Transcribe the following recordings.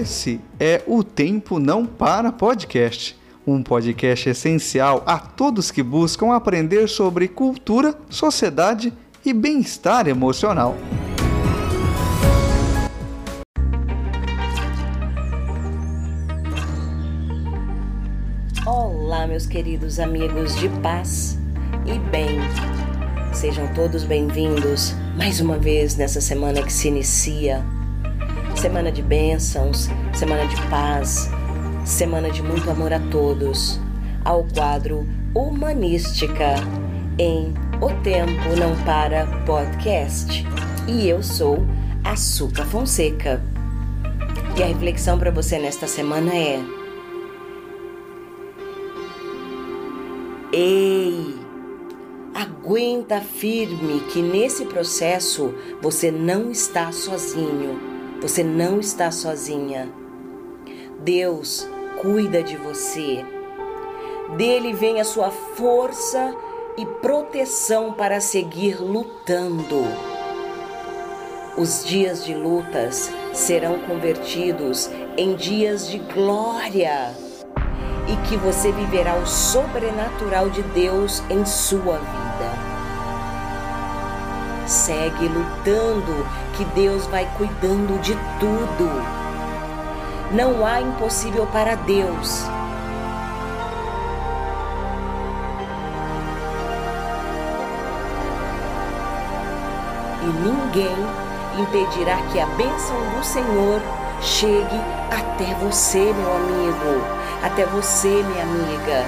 Esse é o Tempo Não Para Podcast, um podcast essencial a todos que buscam aprender sobre cultura, sociedade e bem-estar emocional. Olá, meus queridos amigos de paz e bem. Sejam todos bem-vindos mais uma vez nessa semana que se inicia. Semana de bênçãos, semana de paz, semana de muito amor a todos. Ao quadro Humanística em O Tempo Não Para Podcast. E eu sou Açúcar Fonseca. E a reflexão para você nesta semana é: Ei! Aguenta firme que nesse processo você não está sozinho, você não está sozinha. Deus cuida de você. Dele vem a sua força e proteção para seguir lutando. Os dias de lutas serão convertidos em dias de glória e que você viverá o sobrenatural de Deus em sua vida. Segue lutando, que Deus vai cuidando de tudo. Não há impossível para Deus. E ninguém impedirá que a bênção do Senhor chegue até você, meu amigo, até você, minha amiga.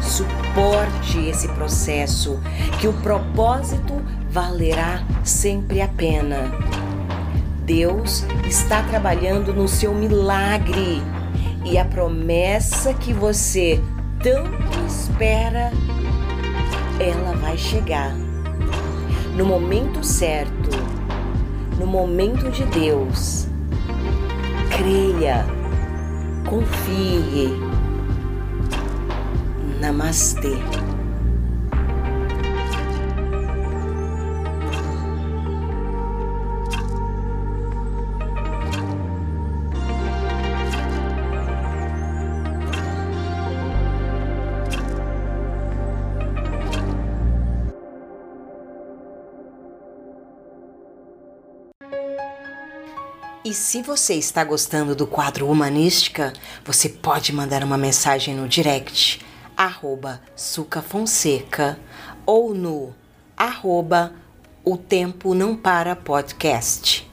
Suporte esse processo, que o propósito valerá sempre a pena. Deus está trabalhando no seu milagre e a promessa que você tanto espera, ela vai chegar. No momento certo, no momento de Deus creia, confie. Namastê. E se você está gostando do quadro Humanística, você pode mandar uma mensagem no direct, arroba Suca Fonseca, ou no arroba O Tempo Não Para Podcast.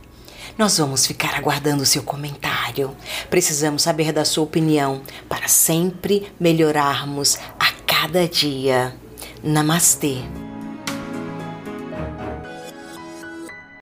Nós vamos ficar aguardando seu comentário. Precisamos saber da sua opinião para sempre melhorarmos a cada dia. Namastê!